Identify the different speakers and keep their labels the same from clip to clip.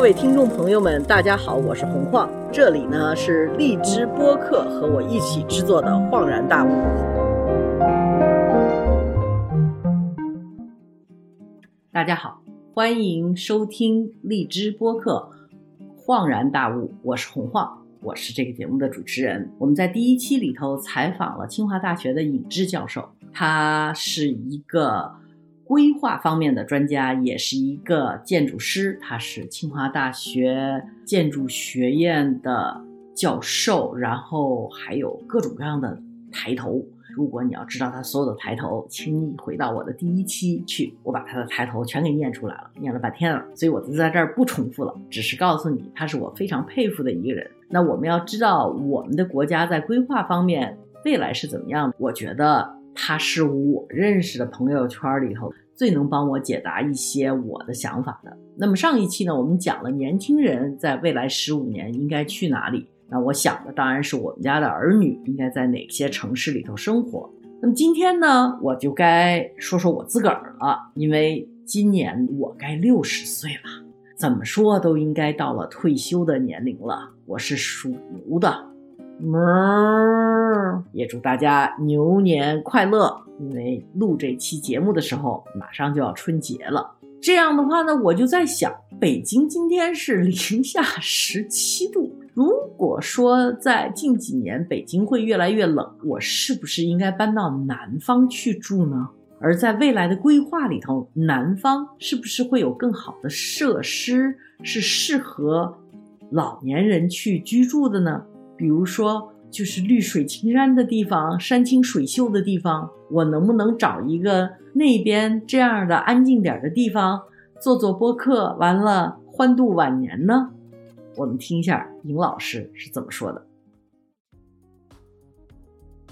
Speaker 1: 各位听众朋友们，大家好，我是洪晃，这里呢是荔枝播客和我一起制作的《恍然大悟》。大家好，欢迎收听荔枝播客《恍然大悟》，我是洪晃，我是这个节目的主持人。我们在第一期里头采访了清华大学的尹志教授，他是一个。规划方面的专家，也是一个建筑师，他是清华大学建筑学院的教授，然后还有各种各样的抬头。如果你要知道他所有的抬头，请你回到我的第一期去，我把他的抬头全给念出来了，念了半天了，所以我就在这儿不重复了，只是告诉你，他是我非常佩服的一个人。那我们要知道我们的国家在规划方面未来是怎么样的，我觉得。他是我认识的朋友圈里头最能帮我解答一些我的想法的。那么上一期呢，我们讲了年轻人在未来十五年应该去哪里。那我想的当然是我们家的儿女应该在哪些城市里头生活。那么今天呢，我就该说说我自个儿了，因为今年我该六十岁了，怎么说都应该到了退休的年龄了。我是属牛的。么也祝大家牛年快乐！因为录这期节目的时候，马上就要春节了。这样的话呢，我就在想，北京今天是零下十七度。如果说在近几年北京会越来越冷，我是不是应该搬到南方去住呢？而在未来的规划里头，南方是不是会有更好的设施，是适合老年人去居住的呢？比如说，就是绿水青山的地方，山清水秀的地方，我能不能找一个那边这样的安静点的地方做做播客，完了欢度晚年呢？我们听一下尹老师是怎么说的。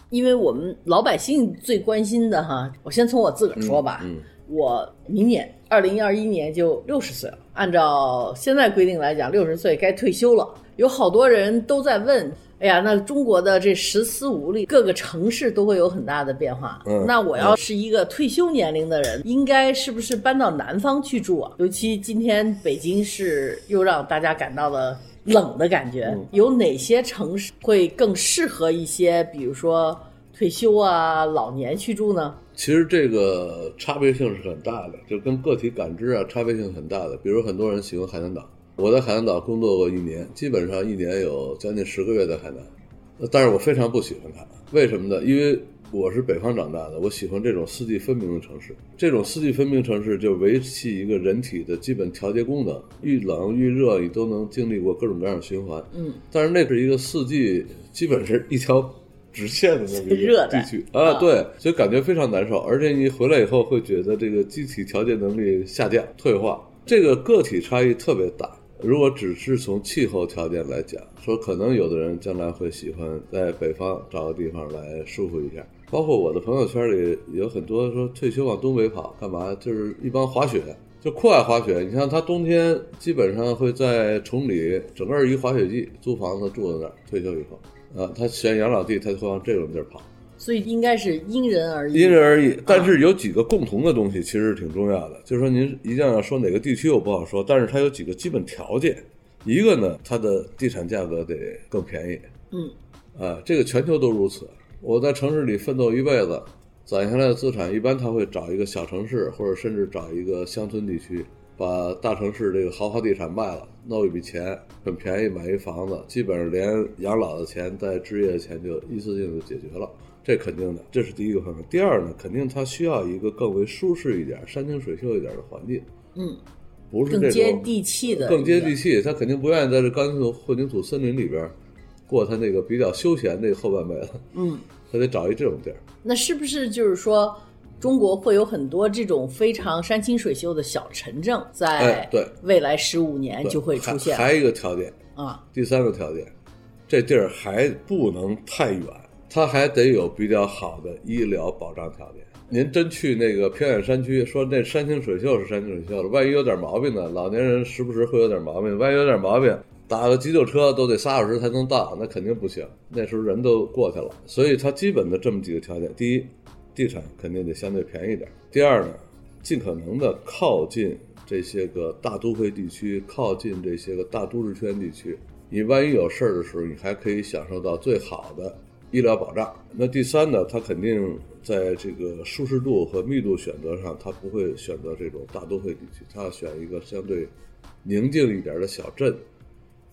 Speaker 1: 因为我们老百姓最关心的哈，我先从我自个儿说吧。我明年二零二一年就六十岁了，按照现在规定来讲，六十岁该退休了。有好多人都在问，哎呀，那中国的这“十四五”里各个城市都会有很大的变化。嗯，那我要是一个退休年龄的人，应该是不是搬到南方去住啊？尤其今天北京市又让大家感到了冷的感觉，有哪些城市会更适合一些，比如说退休啊、老年去住呢？
Speaker 2: 其实这个差别性是很大的，就跟个体感知啊差别性很大的。比如很多人喜欢海南岛。我在海南岛工作过一年，基本上一年有将近十个月在海南，但是我非常不喜欢它。为什么呢？因为我是北方长大的，我喜欢这种四季分明的城市。这种四季分明城市就维系一个人体的基本调节功能，遇冷遇热你都能经历过各种各样的循环。
Speaker 1: 嗯，
Speaker 2: 但是那是一个四季基本是一条直线的那个地区
Speaker 1: 啊，
Speaker 2: 对，所以感觉非常难受。而且你回来以后会觉得这个机体调节能力下降、退化，这个个体差异特别大。如果只是从气候条件来讲，说可能有的人将来会喜欢在北方找个地方来舒服一下。包括我的朋友圈里有很多说退休往东北跑干嘛，就是一帮滑雪，就酷爱滑雪。你像他冬天基本上会在崇礼整个一滑雪季租房子住在那儿，退休以后，啊，他选养老地，他就会往这种地儿跑。
Speaker 1: 所以应该是因人而异，
Speaker 2: 因人而异。但是有几个共同的东西，其实挺重要的。就是说，您一定要说哪个地区我不好说，但是它有几个基本条件。一个呢，它的地产价格得更便宜。
Speaker 1: 嗯，
Speaker 2: 啊，这个全球都如此。我在城市里奋斗一辈子，攒下来的资产，一般他会找一个小城市，或者甚至找一个乡村地区，把大城市这个豪华地产卖了，弄一笔钱，很便宜买一房子，基本上连养老的钱、带置业的钱就一次性就解决了。这肯定的，这是第一个方面。第二呢，肯定它需要一个更为舒适一点、山清水秀一点的环境。
Speaker 1: 嗯，
Speaker 2: 不是
Speaker 1: 更接地气的，
Speaker 2: 更接地气。他肯定不愿意在这干土混凝土森林里边过他那个比较休闲的后半辈子。
Speaker 1: 嗯，
Speaker 2: 他得找一这种地儿。
Speaker 1: 那是不是就是说，中国会有很多这种非常山清水秀的小城镇，在
Speaker 2: 对
Speaker 1: 未来十五年就会出现？
Speaker 2: 还有一个条件
Speaker 1: 啊，
Speaker 2: 第三个条件，这地儿还不能太远。它还得有比较好的医疗保障条件。您真去那个偏远山区，说那山清水秀是山清水秀了，万一有点毛病呢？老年人时不时会有点毛病，万一有点毛病，打个急救车都得仨小时才能到，那肯定不行。那时候人都过去了，所以它基本的这么几个条件：第一，地产肯定得相对便宜点；第二呢，尽可能的靠近这些个大都会地区，靠近这些个大都市圈地区，你万一有事儿的时候，你还可以享受到最好的医疗保障。那第三呢，它肯定在这个舒适度和密度选择上，它不会选择这种大都会地区，它要选一个相对宁静一点的小镇，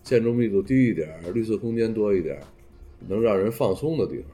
Speaker 2: 建筑密度低一点，绿色空间多一点，能让人放松的地方。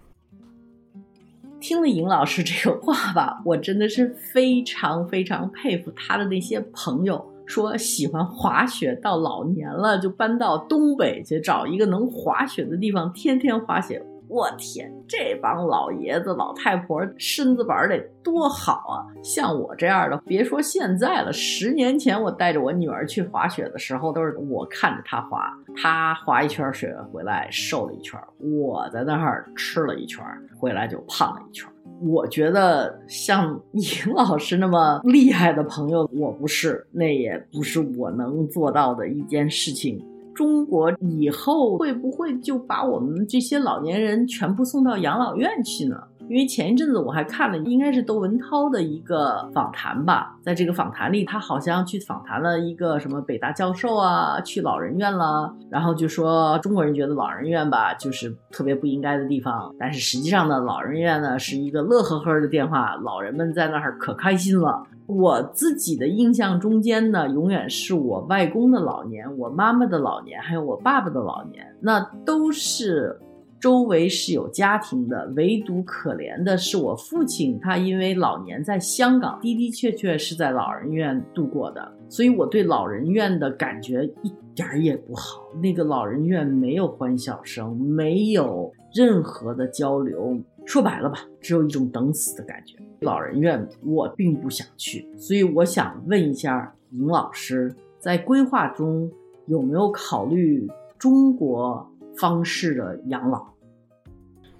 Speaker 1: 听了尹老师这个话吧，我真的是非常非常佩服他的那些朋友，说喜欢滑雪，到老年了就搬到东北去找一个能滑雪的地方，天天滑雪。我天，这帮老爷子老太婆身子板得多好啊！像我这样的，别说现在了，十年前我带着我女儿去滑雪的时候，都是我看着她滑，她滑一圈雪回来瘦了一圈，我在那儿吃了一圈，回来就胖了一圈。我觉得像尹老师那么厉害的朋友，我不是，那也不是我能做到的一件事情。中国以后会不会就把我们这些老年人全部送到养老院去呢？因为前一阵子我还看了，应该是窦文涛的一个访谈吧，在这个访谈里，他好像去访谈了一个什么北大教授啊，去老人院了，然后就说中国人觉得老人院吧，就是特别不应该的地方，但是实际上呢，老人院呢是一个乐呵呵的电话，老人们在那儿可开心了。我自己的印象中间呢，永远是我外公的老年，我妈妈的老年，还有我爸爸的老年，那都是。周围是有家庭的，唯独可怜的是我父亲，他因为老年在香港的的确确是在老人院度过的，所以我对老人院的感觉一点儿也不好。那个老人院没有欢笑声，没有任何的交流，说白了吧，只有一种等死的感觉。老人院我并不想去，所以我想问一下尹老师，在规划中有没有考虑中国方式的养老？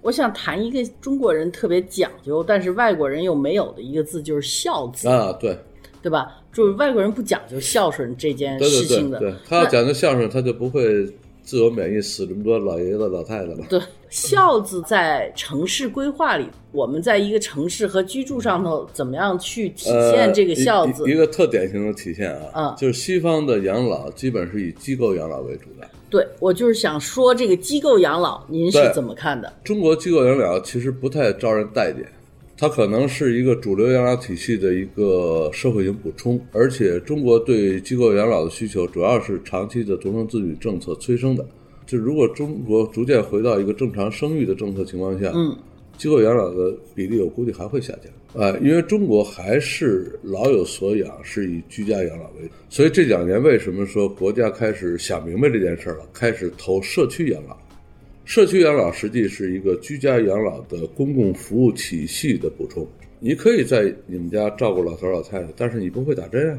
Speaker 1: 我想谈一个中国人特别讲究，但是外国人又没有的一个字，就是孝字
Speaker 2: 啊，对，
Speaker 1: 对吧？就是外国人不讲究孝顺这件事情的，
Speaker 2: 对他要讲究孝顺，他就不会自由免疫死这么多老爷爷老太太了。
Speaker 1: 对，孝字在城市规划里，我们在一个城市和居住上头，怎么样去体现这个孝字？
Speaker 2: 一个特典型的体现啊，嗯，就是西方的养老基本是以机构养老为主的。
Speaker 1: 对，我就是想说这个机构养老，您是怎么看的？
Speaker 2: 中国机构养老其实不太招人待见，它可能是一个主流养老体系的一个社会性补充，而且中国对机构养老的需求主要是长期的独生子女政策催生的。就如果中国逐渐回到一个正常生育的政策情况下，
Speaker 1: 嗯。
Speaker 2: 机构养老的比例，我估计还会下降啊，因为中国还是老有所养，是以居家养老为主。所以这两年为什么说国家开始想明白这件事了，开始投社区养老？社区养老实际是一个居家养老的公共服务体系的补充。你可以在你们家照顾老头老太太，但是你不会打针啊，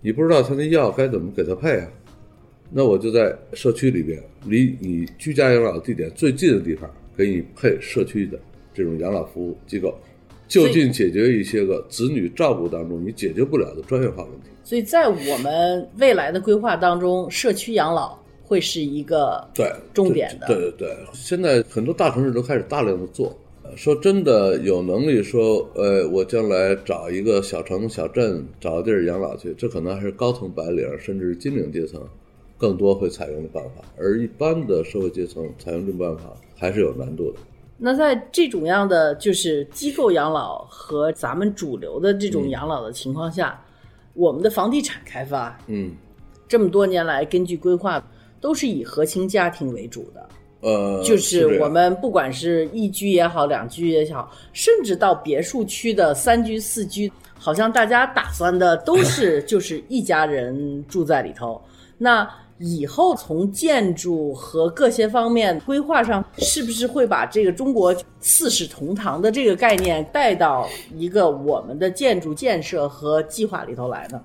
Speaker 2: 你不知道他那药该怎么给他配啊，那我就在社区里边，离你居家养老地点最近的地方给你配社区的。这种养老服务机构，就近解决一些个子女照顾当中你解决不了的专业化问题。
Speaker 1: 所以在我们未来的规划当中，社区养老会是一个
Speaker 2: 对
Speaker 1: 重点的。
Speaker 2: 对对对，现在很多大城市都开始大量的做。说真的，有能力说，呃，我将来找一个小城小镇，找个地儿养老去，这可能还是高层白领甚至金领阶层更多会采用的办法，而一般的社会阶层采用这种办法还是有难度的。
Speaker 1: 那在这种样的就是机构养老和咱们主流的这种养老的情况下，我们的房地产开发，
Speaker 2: 嗯，
Speaker 1: 这么多年来根据规划都是以和亲家庭为主的，
Speaker 2: 呃，
Speaker 1: 就是我们不管是一居也好，两居也好，甚至到别墅区的三居四居，好像大家打算的都是 就是一家人住在里头，那。以后从建筑和各些方面规划上，是不是会把这个中国四世同堂的这个概念带到一个我们的建筑建设和计划里头来呢？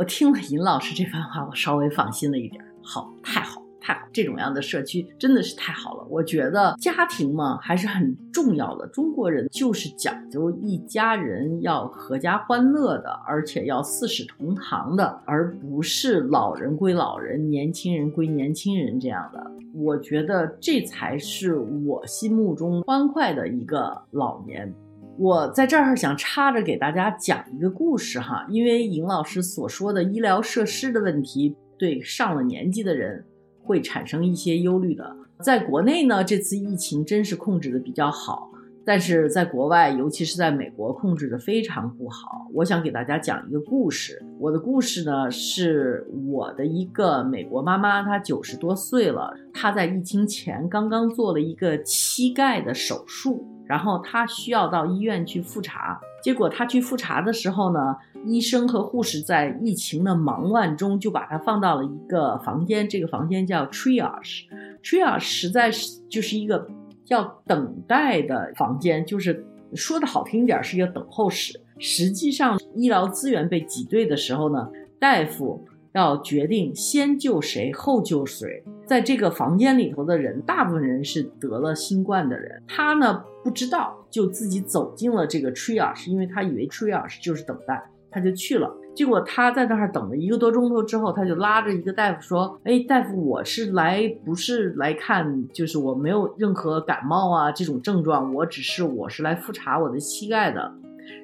Speaker 1: 我听了尹老师这番话，我稍微放心了一点。好，太好。太好，这种样的社区真的是太好了。我觉得家庭嘛还是很重要的。中国人就是讲究一家人要阖家欢乐的，而且要四世同堂的，而不是老人归老人，年轻人归年轻人这样的。我觉得这才是我心目中欢快的一个老年。我在这儿想插着给大家讲一个故事哈，因为尹老师所说的医疗设施的问题，对上了年纪的人会产生一些忧虑的。在国内呢，这次疫情真是控制的比较好，但是在国外，尤其是在美国，控制的非常不好。我想给大家讲一个故事。我的故事呢，是我的一个美国妈妈，她九十多岁了，她在疫情前刚刚做了一个膝盖的手术。然后她需要到医院去复查，结果她去复查的时候呢，医生和护士在疫情的忙乱中就把她放到了一个房间，这个房间叫 triage，triage 实在是就是一个叫等待的房间，就是说的好听点是一个等候室，实际上医疗资源被挤兑的时候呢，大夫。要决定先救谁后救谁，在这个房间里头的人，大部分人是得了新冠的人。他呢不知道，就自己走进了这个 triage，因为他以为 triage 就是等待，他就去了。结果他在那儿等了一个多钟头之后，他就拉着一个大夫说：“哎，大夫，我是来不是来看，就是我没有任何感冒啊这种症状，我只是我是来复查我的膝盖的。”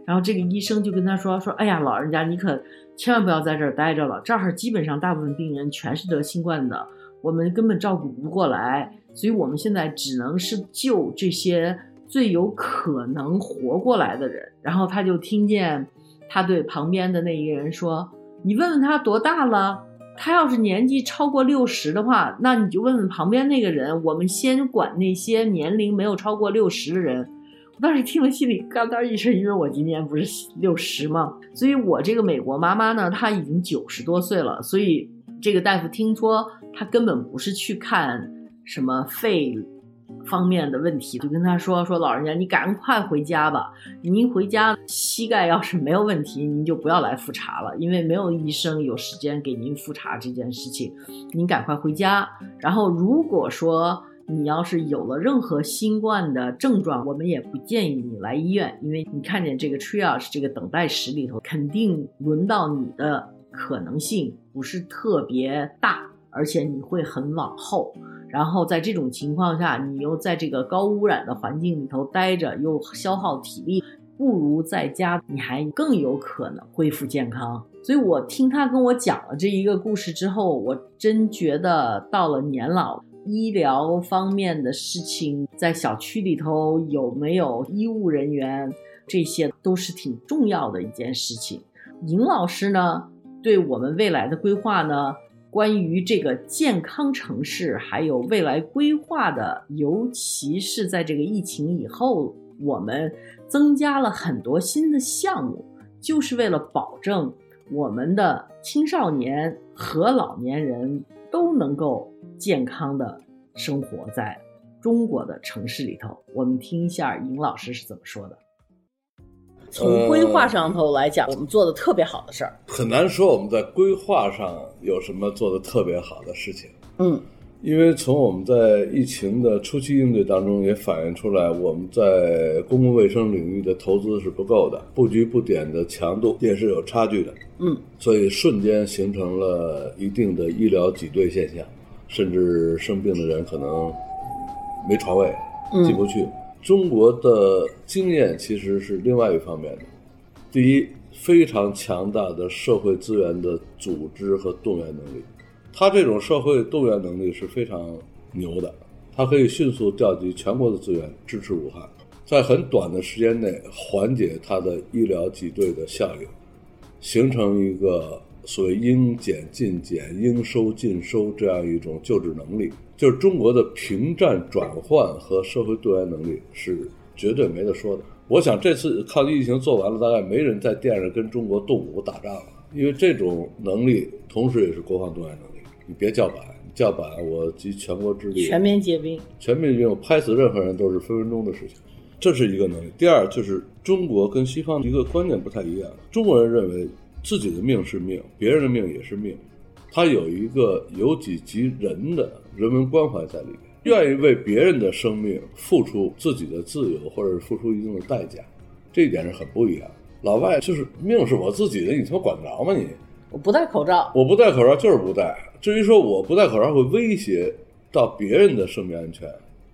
Speaker 1: 然后这个医生就跟他说：“说，哎呀，老人家你可。”千万不要在这儿待着了，这儿基本上大部分病人全是得新冠的，我们根本照顾不过来，所以我们现在只能是救这些最有可能活过来的人。然后他就听见他对旁边的那一个人说：“你问问他多大了，他要是年纪超过六十的话，那你就问问旁边那个人。我们先管那些年龄没有超过六十的人。”我当时听了，心里嘎嘎一声，因为我今年不是六十吗，所以我这个美国妈妈呢，她已经九十多岁了，所以这个大夫听说她根本不是去看什么肺方面的问题，就跟他说说老人家，你赶快回家吧，您回家膝盖要是没有问题，您就不要来复查了，因为没有医生有时间给您复查这件事情，您赶快回家。然后如果说。你要是有了任何新冠的症状，我们也不建议你来医院，因为你看见这个 triage 这个等待室里头，肯定轮到你的可能性不是特别大，而且你会很往后。然后在这种情况下，你又在这个高污染的环境里头待着，又消耗体力，不如在家，你还更有可能恢复健康。所以我听他跟我讲了这一个故事之后，我真觉得到了年老。医疗方面的事情，在小区里头有没有医务人员，这些都是挺重要的一件事情。尹老师呢，对我们未来的规划呢，关于这个健康城市还有未来规划的，尤其是在这个疫情以后，我们增加了很多新的项目，就是为了保证我们的青少年和老年人都能够。健康的生活在中国的城市里头，我们听一下尹老师是怎么说的。从规划上头来讲，我们做的特别好的事儿，
Speaker 2: 很难说我们在规划上有什么做的特别好的事情。
Speaker 1: 嗯，
Speaker 2: 因为从我们在疫情的初期应对当中也反映出来，我们在公共卫生领域的投资是不够的，布局布点的强度也是有差距的。
Speaker 1: 嗯，
Speaker 2: 所以瞬间形成了一定的医疗挤兑现象。甚至生病的人可能没床位，进不去。中国的经验其实是另外一方面的：第一，非常强大的社会资源的组织和动员能力。他这种社会动员能力是非常牛的，他可以迅速调集全国的资源支持武汉，在很短的时间内缓解他的医疗挤兑的效应，形成一个。所谓应减尽减、应收尽收这样一种救治能力，就是中国的平战转换和社会动员能力是绝对没得说的。我想这次抗击疫情做完了，大概没人在店上跟中国动武打仗了，因为这种能力同时也是国防动员能力。你别叫板，叫板我集全国之力，
Speaker 1: 全面皆兵，
Speaker 2: 全面皆兵，我拍死任何人都是分分钟的事情。这是一个能力。第二就是中国跟西方一个观念不太一样，中国人认为。自己的命是命，别人的命也是命，他有一个由己及人的人文关怀在里面，愿意为别人的生命付出自己的自由，或者是付出一定的代价，这一点是很不一样。老外就是命是我自己的，你他妈管得着吗你？
Speaker 1: 我不戴口罩，
Speaker 2: 我不戴口罩就是不戴。至于说我不戴口罩会威胁到别人的生命安全，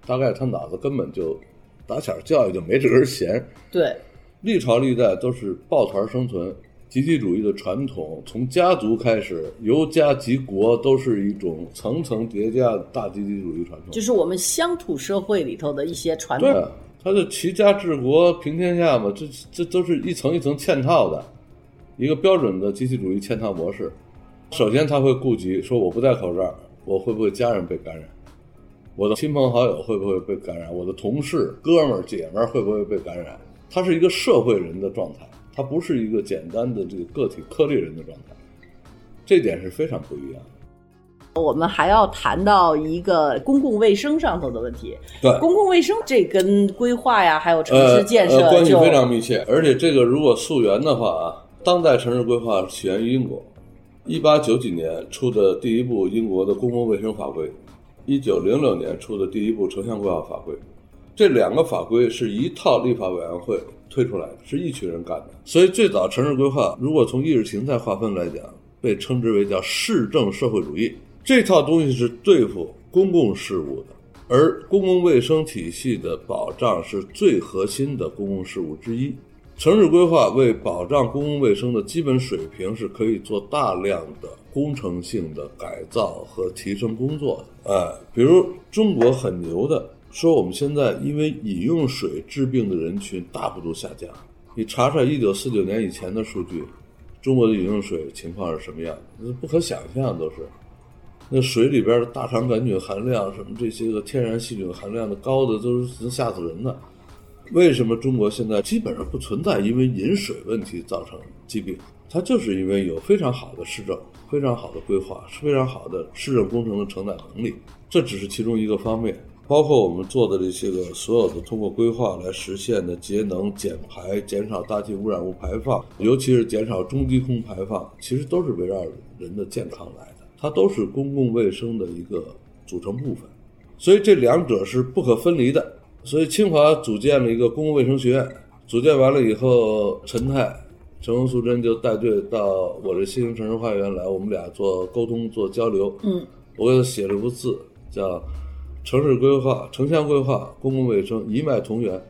Speaker 2: 大概他脑子根本就打小教育就没这根弦。
Speaker 1: 对，
Speaker 2: 历朝历代都是抱团生存，集体主义的传统，从家族开始，由家及国，都是一种层层叠加的大集体主义传统。
Speaker 1: 就是我们乡土社会里头的一些传统。
Speaker 2: 对啊，他就齐家治国平天下嘛，这这都是一层一层嵌套的，一个标准的集体主义嵌套模式。首先他会顾及说，我不戴口罩，我会不会家人被感染？我的亲朋好友会不会被感染？我的同事、哥们儿、姐们儿会不会被感染？他是一个社会人的状态，他不是一个简单的这个个体颗粒人的状态，这点是非常不一样的。
Speaker 1: 我们还要谈到一个公共卫生上头的问题。
Speaker 2: 对，
Speaker 1: 公共卫生这跟规划呀，还有城市建设、
Speaker 2: 呃呃、关系非常密切。而且这个如果溯源的话啊，当代城市规划起源于英国，一八九几年出的第一部英国的公共卫生法规。一九零六年出的第一部城乡规划法规，这两个法规是一套立法委员会推出来的，是一群人干的。所以最早城市规划，如果从意识形态划分来讲，被称之为叫市政社会主义。这套东西是对付公共事务的，而公共卫生体系的保障是最核心的公共事务之一。城市规划为保障公共卫生的基本水平，是可以做大量的工程性的改造和提升工作的。哎，比如中国很牛的说，我们现在因为饮用水治病的人群大幅度下降。你查查一九四九年以前的数据，中国的饮用水情况是什么样？那不可想象，都是那水里边的大肠杆菌含量，什么这些个天然细菌含量的高的，都是能吓死人的。为什么中国现在基本上不存在因为饮水问题造成疾病？它就是因为有非常好的市政、非常好的规划、非常好的市政工程的承载能力。这只是其中一个方面，包括我们做的这些个所有的通过规划来实现的节能减排、减少大气污染物排放，尤其是减少中低空排放，其实都是围绕人的健康来的，它都是公共卫生的一个组成部分。所以这两者是不可分离的。所以清华组建了一个公共卫生学院，组建完了以后，陈泰、陈红素贞就带队到我这新型城市花园来，我们俩做沟通、做交流。
Speaker 1: 嗯，
Speaker 2: 我给他写了一幅字，叫“城市规划、城乡规划、公共卫生一脉同源，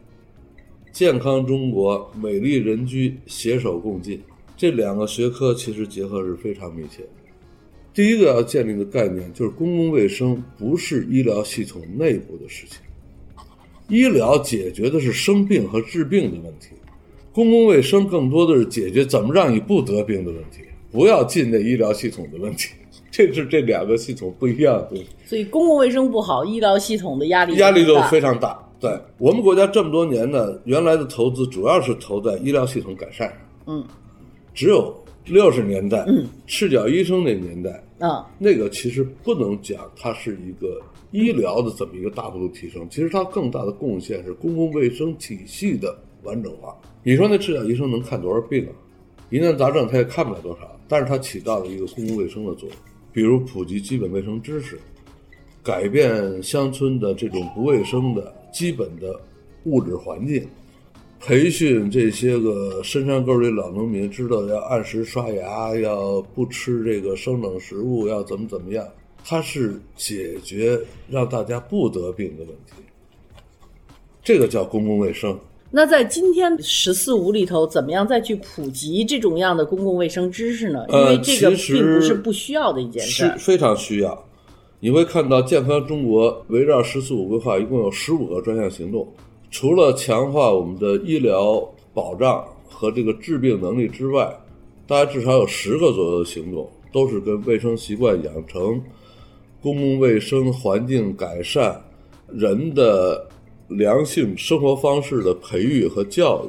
Speaker 2: 健康中国、美丽人居携手共进”。这两个学科其实结合是非常密切的。第一个要建立的概念就是，公共卫生不是医疗系统内部的事情。医疗解决的是生病和治病的问题，公共卫生更多的是解决怎么让你不得病的问题，不要进那医疗系统的问题。这是这两个系统不一样的。
Speaker 1: 所以公共卫生不好，医疗系统的压力
Speaker 2: 压力就非常大。对我们国家这么多年呢，原来的投资主要是投在医疗系统改善上。
Speaker 1: 嗯，
Speaker 2: 只有六十年代，
Speaker 1: 嗯，
Speaker 2: 赤脚医生那年代，
Speaker 1: 啊，
Speaker 2: 那个其实不能讲它是一个。医疗的这么一个大幅度提升，其实它更大的贡献是公共卫生体系的完整化。你说那赤脚医生能看多少病啊？疑难杂症他也看不了多少，但是它起到了一个公共卫生的作用，比如普及基本卫生知识，改变乡村的这种不卫生的基本的物质环境，培训这些个深山沟里老农民知道要按时刷牙，要不吃这个生冷食物，要怎么怎么样。它是解决让大家不得病的问题，这个叫公共卫生。
Speaker 1: 那在今天“十四五”里头，怎么样再去普及这种样的公共卫生知识呢？因为这个并不是不需要的一件事，
Speaker 2: 是非常需要。你会看到健康中国围绕“十四五”规划，一共有十五个专项行动。除了强化我们的医疗保障和这个治病能力之外，大概至少有十个左右的行动都是跟卫生习惯养成。公共卫生环境改善，人的良性生活方式的培育和教育，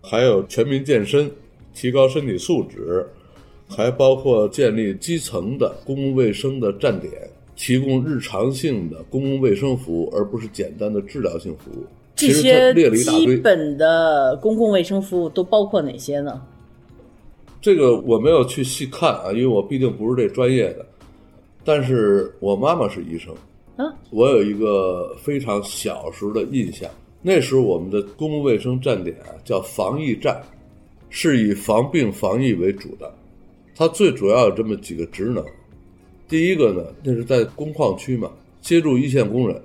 Speaker 2: 还有全民健身，提高身体素质，还包括建立基层的公共卫生的站点，提供日常性的公共卫生服务，而不是简单的治疗性服务。
Speaker 1: 这些基本的公共卫生服务都包括哪些呢？
Speaker 2: 这个我没有去细看啊，因为我毕竟不是这专业的。但是我妈妈是医生，
Speaker 1: 嗯，
Speaker 2: 我有一个非常小时候的印象，那时候我们的公共卫生站点啊叫防疫站，是以防病防疫为主的，它最主要有这么几个职能，第一个呢，那是在工矿区嘛，接触一线工人，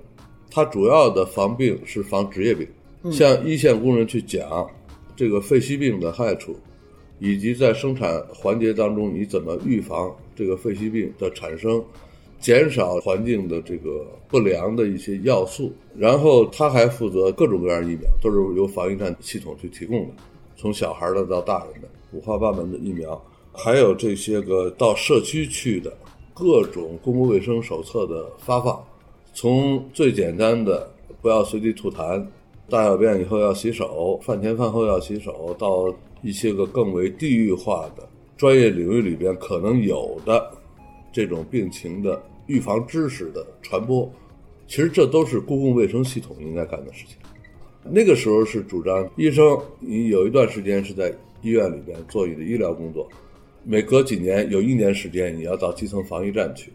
Speaker 2: 它主要的防病是防职业病，向一线工人去讲这个肺吸病的害处，以及在生产环节当中你怎么预防这个肺吸病的产生，减少环境的这个不良的一些要素。然后他还负责各种各样疫苗，都是由防疫站系统去提供的，从小孩的到大人的五花八门的疫苗，还有这些个到社区去的各种公共卫生手册的发放，从最简单的不要随地吐痰。大小便以后要洗手，饭前饭后要洗手，到一些个更为地域化的专业领域里边可能有的这种病情的预防知识的传播，其实这都是公共卫生系统应该干的事情。那个时候是主张医生，你有一段时间是在医院里边做你的医疗工作，每隔几年有一年时间你要到基层防疫站去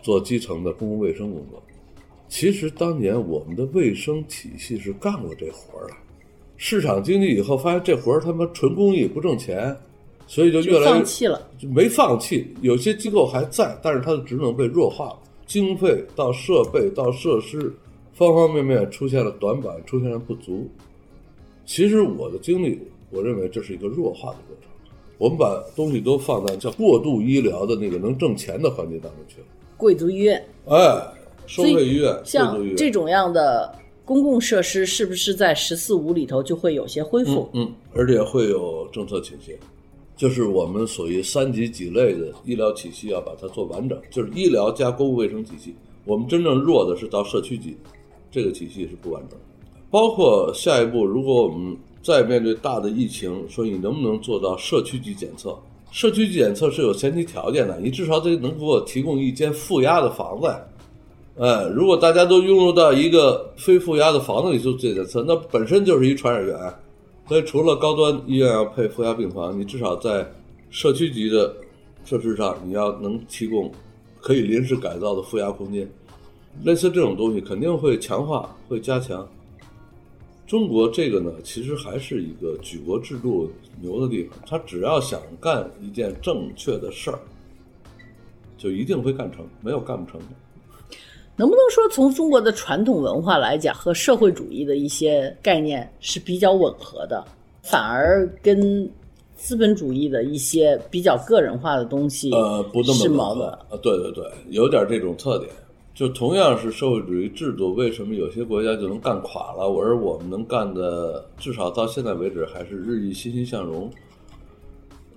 Speaker 2: 做基层的公共卫生工作。其实当年我们的卫生体系是干过这活儿的，市场经济以后发现这活儿他妈纯公益不挣钱，所以就越来越
Speaker 1: 放弃了，
Speaker 2: 就没放弃。有些机构还在，但是它的职能被弱化了，经费到设备到设施，方方面面出现了短板，出现了不足。其实我的经历，我认为这是一个弱化的过程。我们把东西都放在叫过度医疗的那个能挣钱的环节当中去了。
Speaker 1: 贵族医院，
Speaker 2: 哎。收费医院，
Speaker 1: 像这种样的公共设施，是不是在“十四五”里头就会有些恢复？
Speaker 2: 嗯，而且会有政策倾斜，就是我们属于三级几类的医疗体系，要把它做完整，就是医疗加公共卫生体系。我们真正弱的是到社区级，这个体系是不完整。包括下一步，如果我们再面对大的疫情，说你能不能做到社区级检测？社区级检测是有前提条件的，你至少得能给我提供一间负压的房子。哎，如果大家都涌入到一个非负压的房子里做检测，那本身就是一传染源。所以，除了高端医院要配负压病房，你至少在社区级的设施上，你要能提供可以临时改造的负压空间。类似这种东西，肯定会强化、会加强。中国这个呢，其实还是一个举国制度牛的地方。他只要想干一件正确的事儿，就一定会干成，没有干不成的。
Speaker 1: 能不能说，从中国的传统文化来讲，和社会主义的一些概念是比较吻合的，反而跟资本主义的一些比较个人化的东西，
Speaker 2: 呃，不那么
Speaker 1: 是矛盾。
Speaker 2: 啊，对对对，有点这种特点。就同样是社会主义制度，为什么有些国家就能干垮了，而我们能干的，至少到现在为止还是日益欣欣向荣？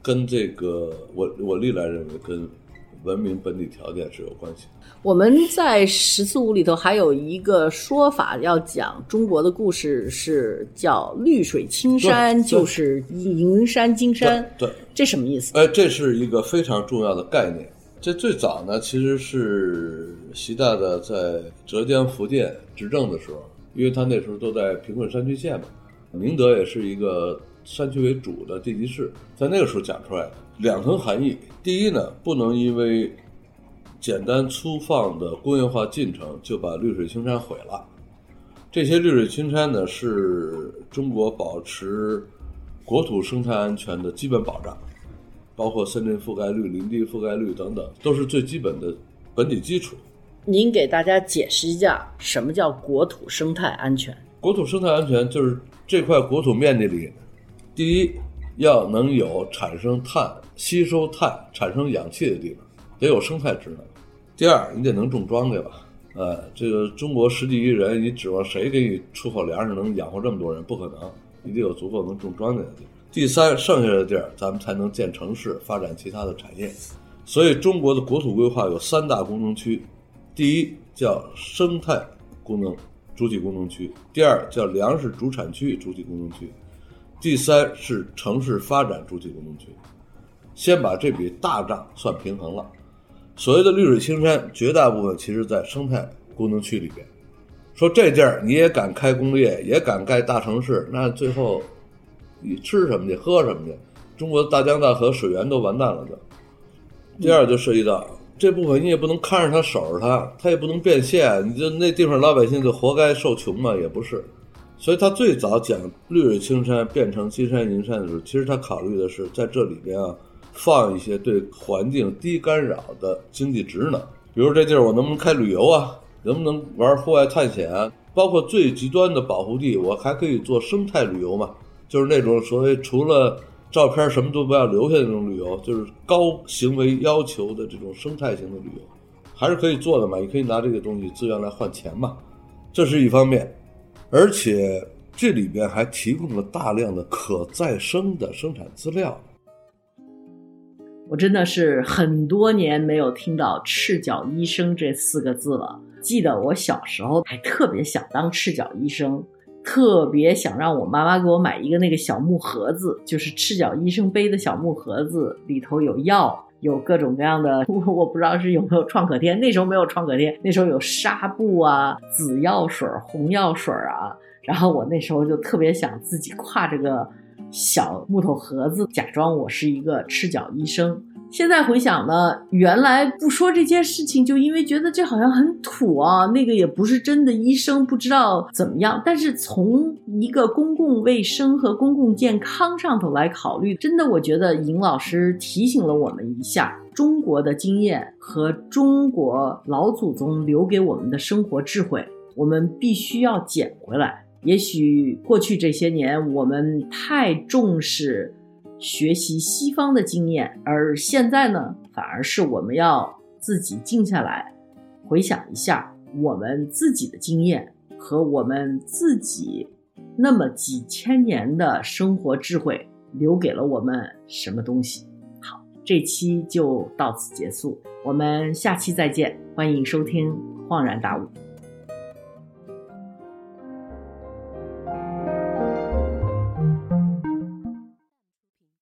Speaker 2: 跟这个，我我历来认为跟。文明本体条件是有关系的。
Speaker 1: 我们在“十四五”里头还有一个说法，要讲中国的故事，是叫“绿水青山就是银山金山”。
Speaker 2: 对，
Speaker 1: 这什么意思？
Speaker 2: 哎，这是一个非常重要的概念。这最早呢，其实是习大大在浙江、福建执政的时候，因为他那时候都在贫困山区县嘛，宁德也是一个山区为主的地级市，在那个时候讲出来的。两层含义：第一呢，不能因为简单粗放的工业化进程就把绿水青山毁了。这些绿水青山呢，是中国保持国土生态安全的基本保障，包括森林覆盖率、林地覆盖率等等，都是最基本的本体基础。
Speaker 1: 您给大家解释一下，什么叫国土生态安全？
Speaker 2: 国土生态安全就是这块国土面积里，第一要能有产生碳。吸收碳、产生氧气的地方，得有生态职能。第二，你得能种庄稼吧？呃，这个中国十几亿人，你指望谁给你出口粮食能养活这么多人？不可能，你得有足够能种庄稼的地方。第三，剩下的地儿咱们才能建城市、发展其他的产业。所以，中国的国土规划有三大功能区：第一叫生态功能主体功能区；第二叫粮食主产区主体功能区；第三是城市发展主体功能区。先把这笔大账算平衡了。所谓的绿水青山，绝大部分其实在生态功能区里边。说这地儿你也敢开工业，也敢盖大城市，那最后你吃什么去，喝什么去？中国的大江大河水源都完蛋了。就第二就涉及到这部分，你也不能看着它守着它，它也不能变现。你就那地方老百姓就活该受穷嘛？也不是。所以他最早讲绿水青山变成金山银山的时候，其实他考虑的是在这里边啊。放一些对环境低干扰的经济职能，比如这地儿我能不能开旅游啊？能不能玩户外探险啊？包括最极端的保护地，我还可以做生态旅游嘛，就是那种所谓除了照片什么都不要留下那种旅游，就是高行为要求的这种生态型的旅游，还是可以做的嘛。你可以拿这个东西资源来换钱嘛，这是一方面，而且这里边还提供了大量的可再生的生产资料。
Speaker 1: 我真的是很多年没有听到“赤脚医生”这四个字了。记得我小时候还特别想当赤脚医生，特别想让我妈妈给我买一个那个小木盒子，就是赤脚医生背的小木盒子，里头有药，有各种各样的，我 我不知道是有没有创可贴，那时候没有创可贴，那时候有纱布啊、紫药水、红药水啊。然后我那时候就特别想自己挎这个小木头盒子，假装我是一个赤脚医生。现在回想呢，原来不说这件事情，就因为觉得这好像很土啊，那个也不是真的医生，不知道怎么样。但是从一个公共卫生和公共健康上头来考虑，真的，我觉得尹老师提醒了我们一下，中国的经验和中国老祖宗留给我们的生活智慧，我们必须要捡回来。也许过去这些年，我们太重视。学习西方的经验，而现在呢，反而是我们要自己静下来，回想一下我们自己的经验和我们自己那么几千年的生活智慧留给了我们什么东西。好，这期就到此结束，我们下期再见，欢迎收听《恍然大悟》。